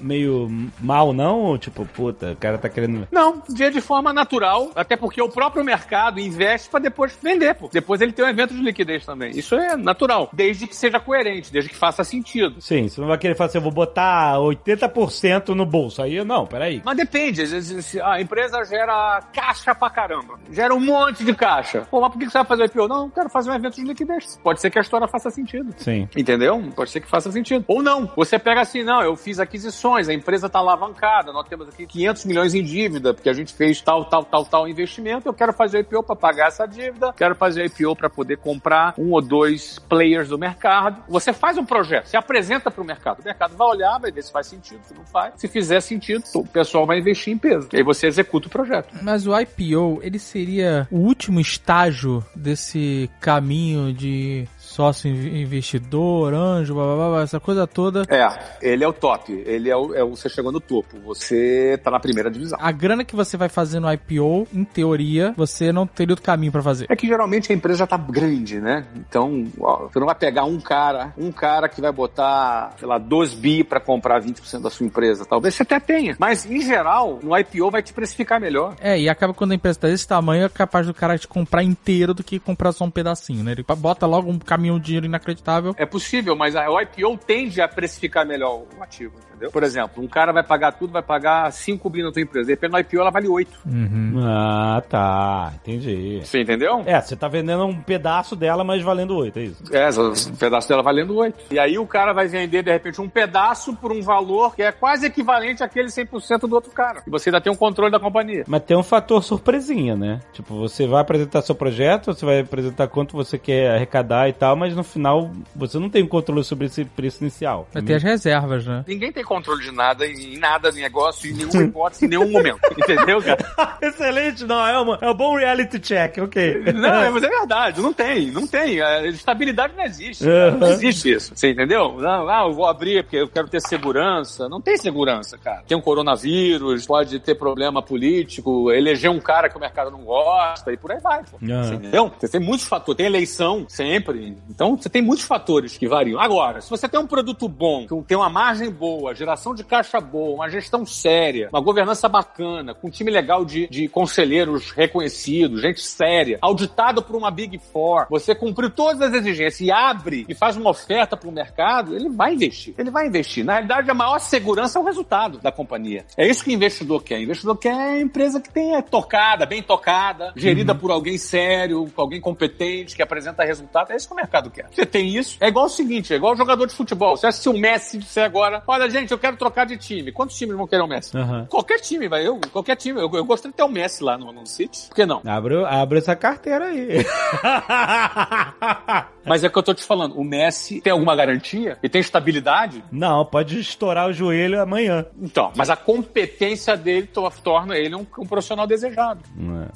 meio mal, não? Ou tipo, puta, o cara tá querendo.
Não, vê de forma natural, até porque o próprio mercado investe para depois vender, pô. Depois ele tem um evento de liquidez também. Isso é natural, desde que seja coerente, desde que faça sentido.
Sim, você não vai querer fazer, assim, eu vou botar 80% no bolso. Aí não, peraí.
Mas depende, às vezes a empresa gera caixa pra caramba. Gera um monte de caixa. Pô, mas por que você vai fazer o IPO? Não, eu quero fazer um evento de liquidez. Pode ser que a história faça sentido.
Sim.
Entendeu? Pode ser que faça sentido. Ou não. Você pega assim, não, eu fiz aquisições a empresa está alavancada, nós temos aqui 500 milhões em dívida, porque a gente fez tal, tal, tal, tal investimento, eu quero fazer IPO para pagar essa dívida, quero fazer IPO para poder comprar um ou dois players do mercado. Você faz um projeto, se apresenta para o mercado, o mercado vai olhar, vai ver se faz sentido, se não faz. Se fizer sentido, o pessoal vai investir em peso. E aí você executa o projeto.
Mas o IPO, ele seria o último estágio desse caminho de sócio investidor, anjo, blá, blá, blá, essa coisa toda.
É, ele é o top. Ele é o, é o, você chegou no topo. Você tá na primeira divisão.
A grana que você vai fazer no IPO, em teoria, você não teria outro caminho para fazer.
É que geralmente a empresa já tá grande, né? Então, ó, você não vai pegar um cara, um cara que vai botar, sei lá, 2 bi para comprar 20% da sua empresa. Talvez você até tenha. Mas, em geral, no IPO vai te precificar melhor.
É, e acaba quando a empresa tá desse tamanho, é capaz do cara te comprar inteiro do que comprar só um pedacinho, né? Ele bota logo um caminho caminhão de dinheiro inacreditável.
É possível, mas a IPO tende a precificar melhor o ativo, entendeu? Por exemplo, um cara vai pagar tudo, vai pagar 5 bi na tua empresa. Depende do IPO, ela vale 8.
Uhum. Ah, tá. Entendi.
Você entendeu?
É, você tá vendendo um pedaço dela, mas valendo 8, é isso?
É, um pedaço dela valendo 8. E aí o cara vai vender, de repente, um pedaço por um valor que é quase equivalente àquele 100% do outro cara. E você ainda tem um controle da companhia.
Mas tem um fator surpresinha, né? Tipo, você vai apresentar seu projeto, você vai apresentar quanto você quer arrecadar e tal, tal, mas no final você não tem controle sobre esse preço inicial.
Vai ter as reservas, né?
Ninguém tem controle de nada, em nada, de negócio, em nenhuma hipótese, em nenhum momento. Entendeu, cara?
Excelente, não, é, uma, é um bom reality check, ok.
Não, mas é verdade, não tem, não tem. A estabilidade não existe. Uhum. Não existe isso. Você entendeu? Não, ah, eu vou abrir porque eu quero ter segurança. Não tem segurança, cara. Tem um coronavírus, pode ter problema político, eleger um cara que o mercado não gosta e por aí vai. Pô. Uhum. Você entendeu? Você tem muitos fatores. Tem eleição sempre. Então, você tem muitos fatores que variam. Agora, se você tem um produto bom, que tem uma margem boa, geração de caixa boa, uma gestão séria, uma governança bacana, com um time legal de, de conselheiros reconhecidos, gente séria, auditado por uma Big Four, você cumpriu todas as exigências e abre e faz uma oferta para o mercado, ele vai investir. Ele vai investir. Na realidade, a maior segurança é o resultado da companhia. É isso que o investidor quer. O investidor quer a empresa que tenha tocada, bem tocada, gerida uhum. por alguém sério, por alguém competente, que apresenta resultado. É isso que o mercado mercado quer. Você tem isso. É igual o seguinte, é igual jogador de futebol. Você se o Messi disser agora, olha, gente, eu quero trocar de time. Quantos times vão querer o Messi? Uhum. Qualquer time, vai. Eu, qualquer time. Eu, eu gostaria de ter o Messi lá no, no City. Por que não?
Abre, abre essa carteira aí.
Mas é o que eu tô te falando. O Messi tem alguma garantia? E tem estabilidade?
Não, pode estourar o joelho amanhã.
Então, mas a competência dele torna ele um, um profissional desejado.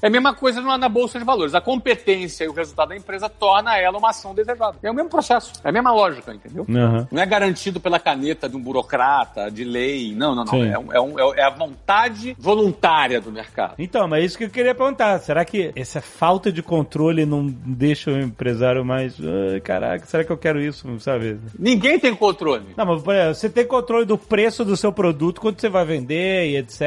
É. é. a mesma coisa na Bolsa de Valores. A competência e o resultado da empresa torna ela uma ação desejada. É o mesmo processo. É a mesma lógica, entendeu? Uhum. Não é garantido pela caneta de um burocrata. de lei. Não, não, não. É, um- é, um- é a vontade voluntária do mercado.
Então, mas é isso que eu queria perguntar. Será que essa falta de controle não deixa o empresário mais. "Ai, caraca, será que eu quero isso? Sabe?
Ninguém tem controle.
Não, mas por exemplo, você tem controle do preço do seu produto, quanto você vai vender e etc.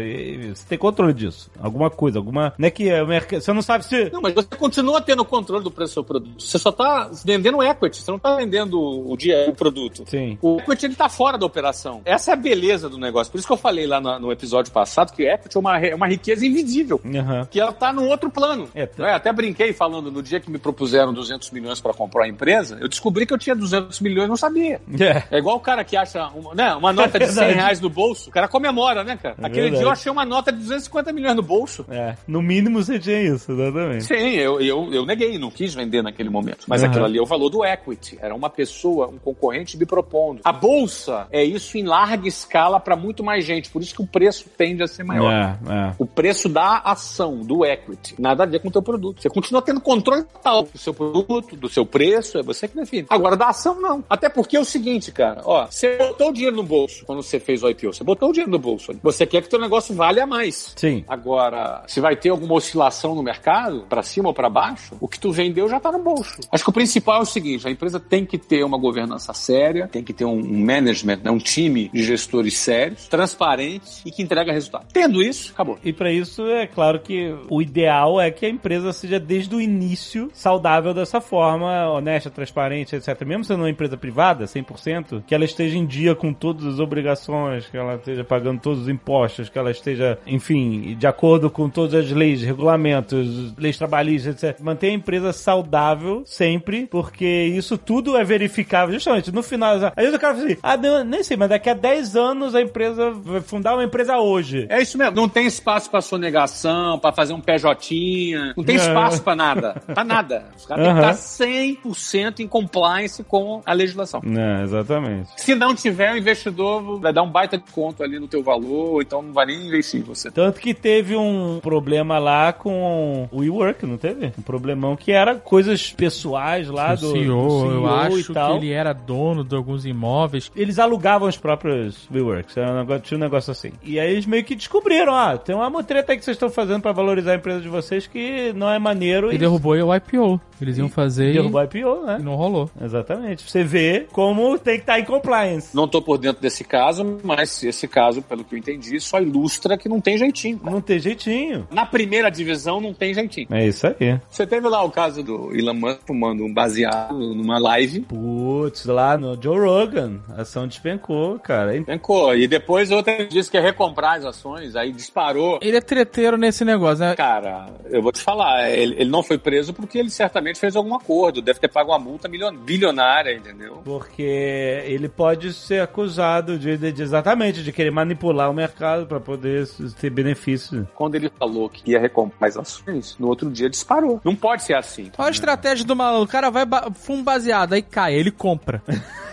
E você tem controle disso. Alguma coisa, alguma. Não é que o mercado. Você não sabe se.
Não, mas você continua tendo controle do preço do seu produto. Você só tá vendendo equity, você não tá vendendo o dia o produto.
Sim.
O equity ele tá fora da operação. Essa é a beleza do negócio. Por isso que eu falei lá no, no episódio passado que o equity é uma, é uma riqueza invisível.
Aham.
Que ela tá no outro plano.
É, tá.
É, até brinquei falando no dia que me propuseram 200 milhões para comprar a empresa, eu descobri que eu tinha 200 milhões e não sabia.
É.
É igual o cara que acha uma, né, uma nota de 100
verdade.
reais no bolso. O cara comemora, né, cara?
É
Aquele
verdade.
dia eu achei uma nota de 250 milhões no bolso.
É. No mínimo você tinha isso, exatamente.
Sim, eu, eu, eu neguei, não quis vender naquele momento. Mas
Aham.
aquilo ali é o valor do equity. Era uma pessoa, um concorrente me propondo. A bolsa é isso em larga escala para muito mais gente. Por isso que o preço tende a ser maior.
É, é.
O preço da ação, do equity. Nada a ver com o teu produto. Você continua tendo controle total do seu produto, do seu preço, é você que define. Agora, da ação, não. Até porque é o seguinte, cara, ó, você botou o dinheiro no bolso quando você fez o IPO. Você botou o dinheiro no bolso. ali. Você quer que teu negócio valha mais.
Sim.
Agora, se vai ter alguma oscilação no mercado, pra cima ou pra baixo, o que tu vendeu já tá no bolso. Acho que o principal é o seguinte: a empresa tem que ter uma governança séria, tem que ter um management, né, um time de gestores sérios, transparentes e que entrega resultado. Tendo isso, acabou.
E pra isso, é claro que o ideal é que a empresa seja desde o início saudável dessa forma, honesta, transparente, etc. Mesmo sendo uma empresa privada, 100%, que ela esteja em dia com todas as obrigações, que ela esteja pagando todos os impostos, que ela esteja, enfim, de acordo com todas as leis, regulamentos, leis trabalhistas, etc. Manter a empresa saudável sempre, porque isso tudo é verificável. Justamente, no final, às vezes o cara fala assim, ah, não, nem sei, mas daqui a 10 anos a empresa vai fundar uma empresa hoje.
É isso mesmo. Não tem espaço pra sonegação, pra fazer um PJ. Não tem
É.
espaço pra nada. Pra nada. Os caras têm que estar 100% em compliance com a legislação.
É, exatamente.
Se não tiver, o investidor vai dar um baita de conto ali no teu valor, então não vai nem investir em você.
Tanto que teve um problema lá com o WeWork, não teve? Um problemão que era coisas pessoais lá
o
do,
CEO,
do CEO
eu acho
e
que ele era dono de alguns imóveis.
Eles alugavam os próprios WeWorks, era um negócio, tinha um negócio assim. E aí eles meio que descobriram, ó, tem uma mutreta aí que vocês estão fazendo pra valorizar a empresa de vocês que não é maneiro.
E derrubou o IPO. Eles iam fazer e,
derrubou a IPO, né?
e não rolou.
Exatamente. Você vê como tem que estar em compliance.
Não tô por dentro desse caso, mas esse caso, pelo que eu entendi, só ilustra que não tem jeitinho.
Não tem jeitinho.
Na primeira divisão não tem jeitinho.
É isso aí.
Você teve lá o caso do Elon Musk fumando um baseado numa live.
Putz, lá no Joe Rogan, a ação despencou, cara.
Vencou. E depois outra disse que ia recomprar as ações, aí disparou.
Ele é treteiro nesse negócio, né?
Cara, eu vou te falar, ele, ele não foi preso porque ele certamente fez algum acordo, deve ter pago uma multa milion- bilionária, entendeu?
Porque ele pode ser acusado de, de- de- exatamente de querer manipular o mercado para poder ter benefício.
Quando ele falou que ia recomprar as ações, no outro dia disparou. Não pode ser assim.
Olha a estratégia do maluco. O cara vai, fuma um baseado, aí cai, ele compra.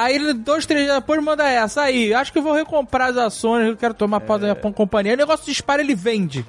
Aí ele, dois, três dias depois, manda essa. Aí, acho que eu vou recomprar as ações, eu quero tomar pau da minha companhia. Aí o negócio dispara, ele vende.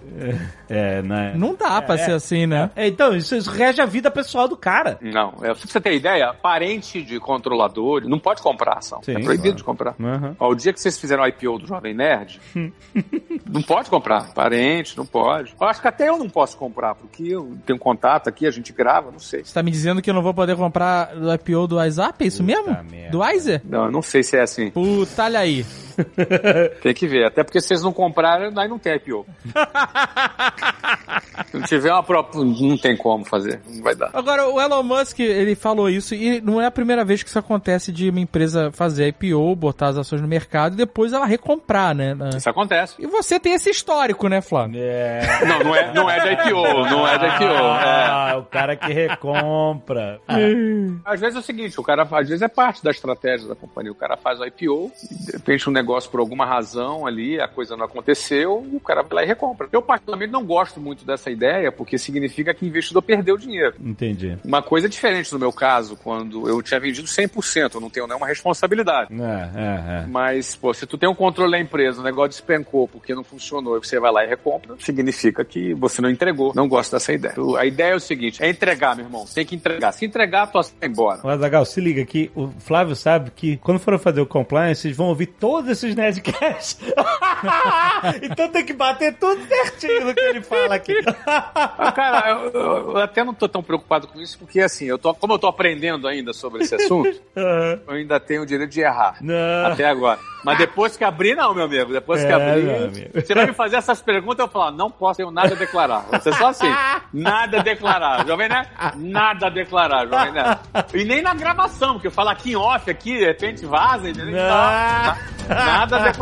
É, né?
Não dá pra ser assim, né?
É, então, isso, isso rege a vida pessoal do cara.
Não, é, pra você ter ideia, parente de controlador não pode comprar ação.
Sim,
é proibido
claro.
de comprar.
Uhum.
Ó, o dia que vocês fizeram o IPO do Jovem Nerd, não pode comprar. Parente, não pode. Eu acho que até eu não posso comprar, porque eu tenho contato aqui, a gente grava, não sei.
Você tá me dizendo que eu não vou poder comprar do IPO do WhatsApp? É isso
Puta
mesmo?
merda.
Do
Não, eu não sei se é assim.
Puta, olha aí.
Tem que ver. Até porque se vocês não comprarem, aí não tem IPO. se não tiver uma própria. Não tem como fazer. Não vai dar.
Agora, o Elon Musk, ele falou isso e não é a primeira vez que isso acontece de uma empresa fazer IPO, botar as ações no mercado e depois ela recomprar, né?
Isso acontece.
E você tem esse histórico, né, Flávio?
É.
Não, não é, não é de IPO. Não é de IPO. É.
Ah, o cara que recompra.
Às vezes é o seguinte, o cara às vezes é parte da estratégia da companhia. O cara faz o IPO, de repente o negócio por alguma razão ali, a coisa não aconteceu, o cara vai lá e recompra. Eu, particularmente, não gosto muito dessa ideia, porque significa que o investidor perdeu dinheiro.
Entendi.
Uma coisa diferente no meu caso, quando eu tinha vendido 100%, eu não tenho nenhuma responsabilidade.
É, é, é.
Mas, pô, se tu tem um controle da empresa, o negócio despencou porque não funcionou e você vai lá e recompra, significa que você não entregou. Não gosto dessa ideia. A ideia é o seguinte, é entregar, meu irmão. Tem que entregar. Se entregar, tu vai embora.
Mas, Azaghal, se liga que o Flávio sabe que quando for fazer o compliance, vocês vão ouvir todos esses Nerdcasts. então tem que bater tudo certinho no que ele fala aqui.
Ah, Cara, eu, eu- eu até não tô tão preocupado com isso, porque assim, eu tô, como eu tô aprendendo ainda sobre esse assunto,
Aham.
eu ainda tenho o direito de errar.
Não.
Até agora. Mas depois que abrir, não, meu amigo. Depois que
É,
abrir,
meu amigo.
você vai me fazer essas perguntas, eu falo, não posso, tenho nada a declarar. Ser só assim. Nada a declarar. Jovem Nerd, nada a declarar, Jovem Nerd. E nem na gravação, porque eu falo aqui em off, aqui, de repente vaza, entendeu? Então, na- nada.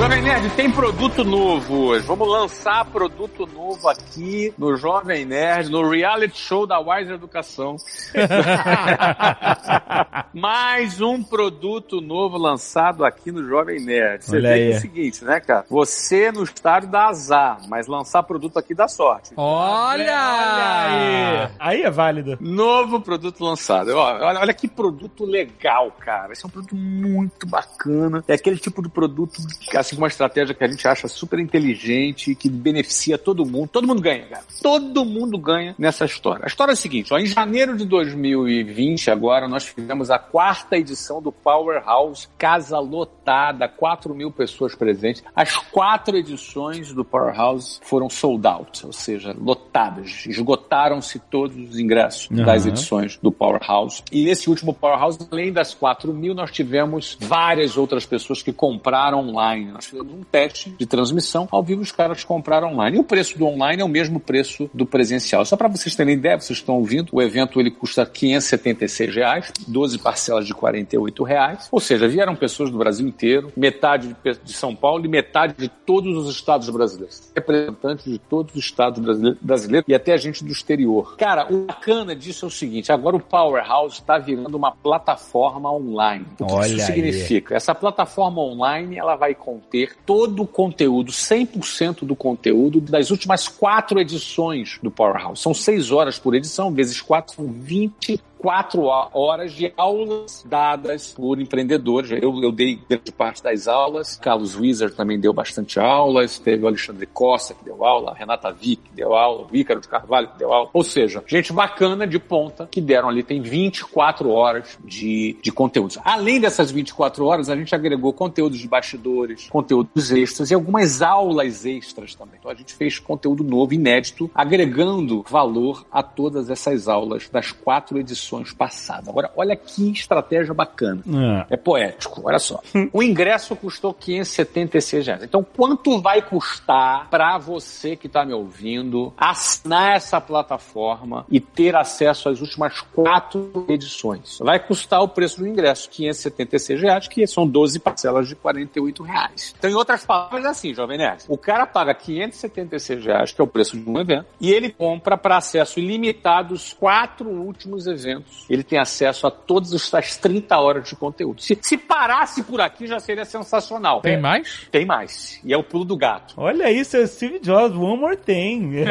Jovem Nerd, tem produto novo hoje. Vamos lançar produto novo aqui no Jovem Nerd, no reality show da Wise Educação. Mais um produto novo lançado aqui no Jovem Nerd. Você
Olha
vê que é
aí.
o seguinte, né, cara? Você no estádio dá azar, mas lançar produto aqui dá sorte.
Olha!
Aí. Aí é válido.
Novo produto lançado. Olha, olha que produto legal, cara. Esse é um produto muito bacana. É aquele tipo de produto, assim, com estratégia que a gente acha super inteligente, que beneficia todo mundo. Todo mundo ganha, cara. Todo mundo ganha nessa história. A história é a seguinte, ó, em janeiro de 2020, agora, nós fizemos a quarta edição do Powerhouse, casa lotada, 4 mil pessoas presentes. As quatro edições do Powerhouse foram sold out, ou seja, lotadas. Esgotaram-se todos os ingressos
Aham.
das edições do Powerhouse. E nesse último Powerhouse, além das 4 mil, nós tivemos várias outras pessoas que compraram online. Nós fizemos um teste de transmissão. Ao vivo, os caras compraram online. E o preço do online é o mesmo preço do presencial. Só para vocês terem ideia, vocês estão ouvindo, o evento ele custa 576 reais, 12 parcelas de 48 reais. Ou seja, vieram pessoas do Brasil inteiro, metade de São Paulo e metade de todos os estados brasileiros. Representantes de todos os estados brasile- brasileiros e até gente do exterior. Cara, o bacana disso é o seguinte: agora o Powerhouse está virando uma plataforma online. O que
Olha
isso
aí.
significa? Essa plataforma online ela vai conter todo o conteúdo, 100% do conteúdo das últimas quatro edições do Powerhouse. São seis horas por edição, vezes quatro, são 24 horas de aulas dadas por empreendedores. Eu, eu dei grande parte das aulas, Carlos Wieser também deu bastante aulas, teve o Alexandre Costa que deu aula, a Renata Vick que deu aula, o Ícaro de Carvalho que deu aula. Ou seja, gente bacana de ponta que deram ali, tem 24 horas de, de conteúdos. Além dessas 24 horas, a gente agregou conteúdos de bastidores, conteúdos extras e algumas aulas extras também. Então a gente fez conteúdo novo, inédito, agregando valor a todas essas aulas das quatro edições passadas. Agora, olha que estratégia bacana.
Ah,
É poético, olha só. O ingresso custou 576 reais. Então, quanto vai custar para você que está me ouvindo assinar essa plataforma e ter acesso às últimas quatro edições? Vai custar o preço do ingresso, 576 reais, que são 12 parcelas de 48 reais. Então, em outras palavras, é assim, Jovem Nerd. O cara paga 576 reais, que é o preço de um evento, e ele compra para acesso ilimitado os quatro últimos eventos. Ele tem acesso a todas as 30 horas de conteúdo. Se, se parasse por aqui, já seria sensacional.
Tem
É,
mais?
Tem mais. E é o pulo do gato.
olha isso, é o Steve Jobs, one more thing.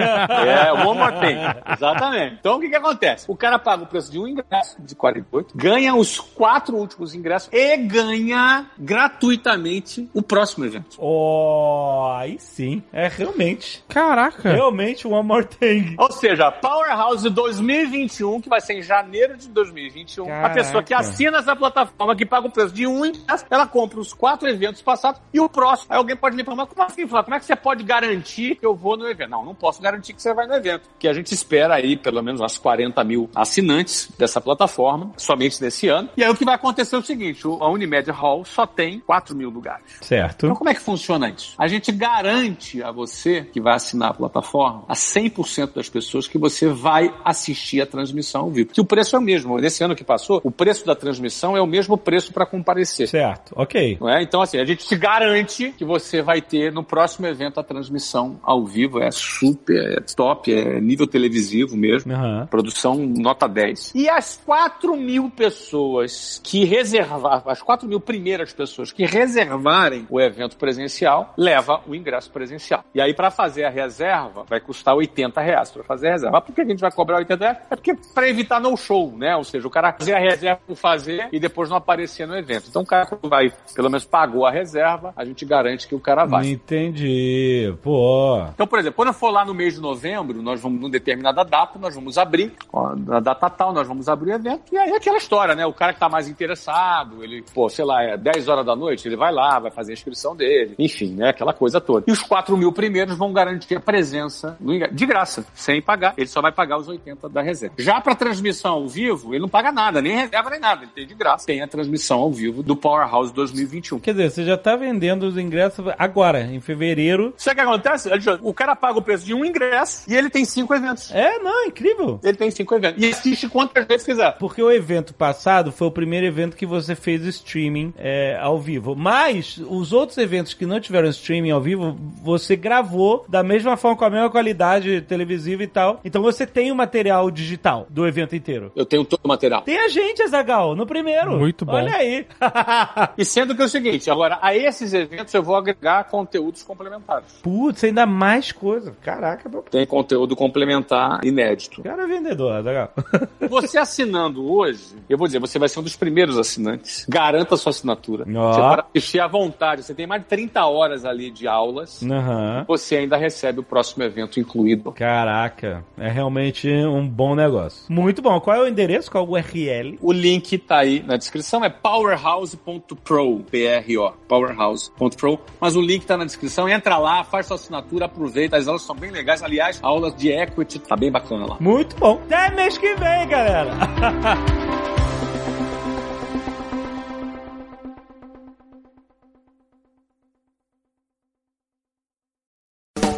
É, one more thing. Exatamente. Então o que que acontece? O cara paga o preço de um ingresso de 48, ganha os quatro últimos ingressos e ganha gratuitamente o próximo evento.
oh, aí sim. É realmente.
Caraca!
Realmente one more thing.
Ou seja, Powerhouse 2021, que vai ser em janeiro de 2021. A
Caraca.
pessoa que assina essa plataforma, que paga o preço de um ingresso, ela compra os quatro eventos passados e o próximo. Aí alguém pode me falar, mas como assim, Flávio? Como é que você pode garantir que eu vou no evento? Não, não posso garantir que você vai no evento. Que a gente espera aí pelo menos umas 40 mil assinantes dessa plataforma, somente nesse ano. E aí o que vai acontecer é o seguinte, a Unimed Hall só tem 4 mil lugares. Então,
Certo.
como é que funciona isso? A gente garante a você que vai assinar a plataforma, a 100% das pessoas, que você vai assistir a transmissão ao vivo. Que o preço preço é o mesmo. Nesse ano que passou, o preço da transmissão é o mesmo preço para comparecer.
Certo, ok.
É? Então, assim, a gente te garante que você vai ter no próximo evento a transmissão ao vivo. É super, é top, é nível televisivo mesmo.
Aham.
Produção nota 10. E as 4 mil pessoas que reservar, as 4 mil primeiras pessoas que reservarem o evento presencial, leva o ingresso presencial. E aí, para fazer a reserva, vai custar 80 reais para fazer a reserva. Mas por que a gente vai cobrar 80 reais? É porque para evitar no show, né? Ou seja, o cara fazer a reserva por fazer e depois não aparecer no evento. Então o cara vai, pelo menos pagou a reserva, a gente garante que o cara vai.
Entendi. Pô.
Então, por exemplo, quando eu for lá no mês de novembro, nós vamos, numa determinada data, nós vamos abrir, na data tal, nós vamos abrir o evento, e aí é aquela história, né? O cara que tá mais interessado, ele, pô, sei lá, é 10 horas da noite, ele vai lá, vai fazer a inscrição dele, enfim, né? Aquela coisa toda. E os 4 mil primeiros vão garantir a presença de graça, sem pagar. Ele só vai pagar os 80 da reserva. Já pra transmissão vivo, ele não paga nada, nem reserva nem nada, ele tem de graça. Tem a transmissão ao vivo do Powerhouse 2021.
Quer dizer, você já tá vendendo os ingressos agora, em fevereiro.
Sabe o que acontece? O cara paga o preço de um ingresso e ele tem cinco eventos.
É, não, incrível.
Ele tem cinco eventos. E assiste quantas vezes quiser.
Porque o evento passado foi o primeiro evento que você fez streaming é, ao vivo. Mas os outros eventos que não tiveram streaming ao vivo, você gravou da mesma forma, com a mesma qualidade televisiva e tal. Então você tem o material digital do evento inteiro.
Eu tenho todo o material.
Tem a gente, Azagal, no primeiro.
Muito bom.
Olha aí.
E sendo que é o seguinte, agora, a esses eventos eu vou agregar conteúdos complementares.
Putz, ainda mais coisa. Caraca, meu
Tem conteúdo complementar inédito.
cara vendedor, Azagal.
Você assinando hoje, eu vou dizer, você vai ser um dos primeiros assinantes. Garanta a sua assinatura.
Ó.
Você pode assistir à vontade. Você tem mais de 30 horas ali de aulas.
Aham.
Você ainda recebe o próximo evento incluído.
Caraca, é realmente um bom negócio. Muito bom. Qual é o endereço? Qual é o URL?
O link tá aí na descrição, é powerhouse.pro, P-R-O, powerhouse.pro, mas o link tá na descrição, entra lá, faz sua assinatura, aproveita, as aulas são bem legais, aliás, a aula de equity tá bem bacana lá.
Muito bom. Até mês que vem, galera.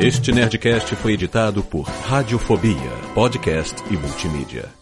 Este Nerdcast foi editado por Radiofobia, podcast e multimídia.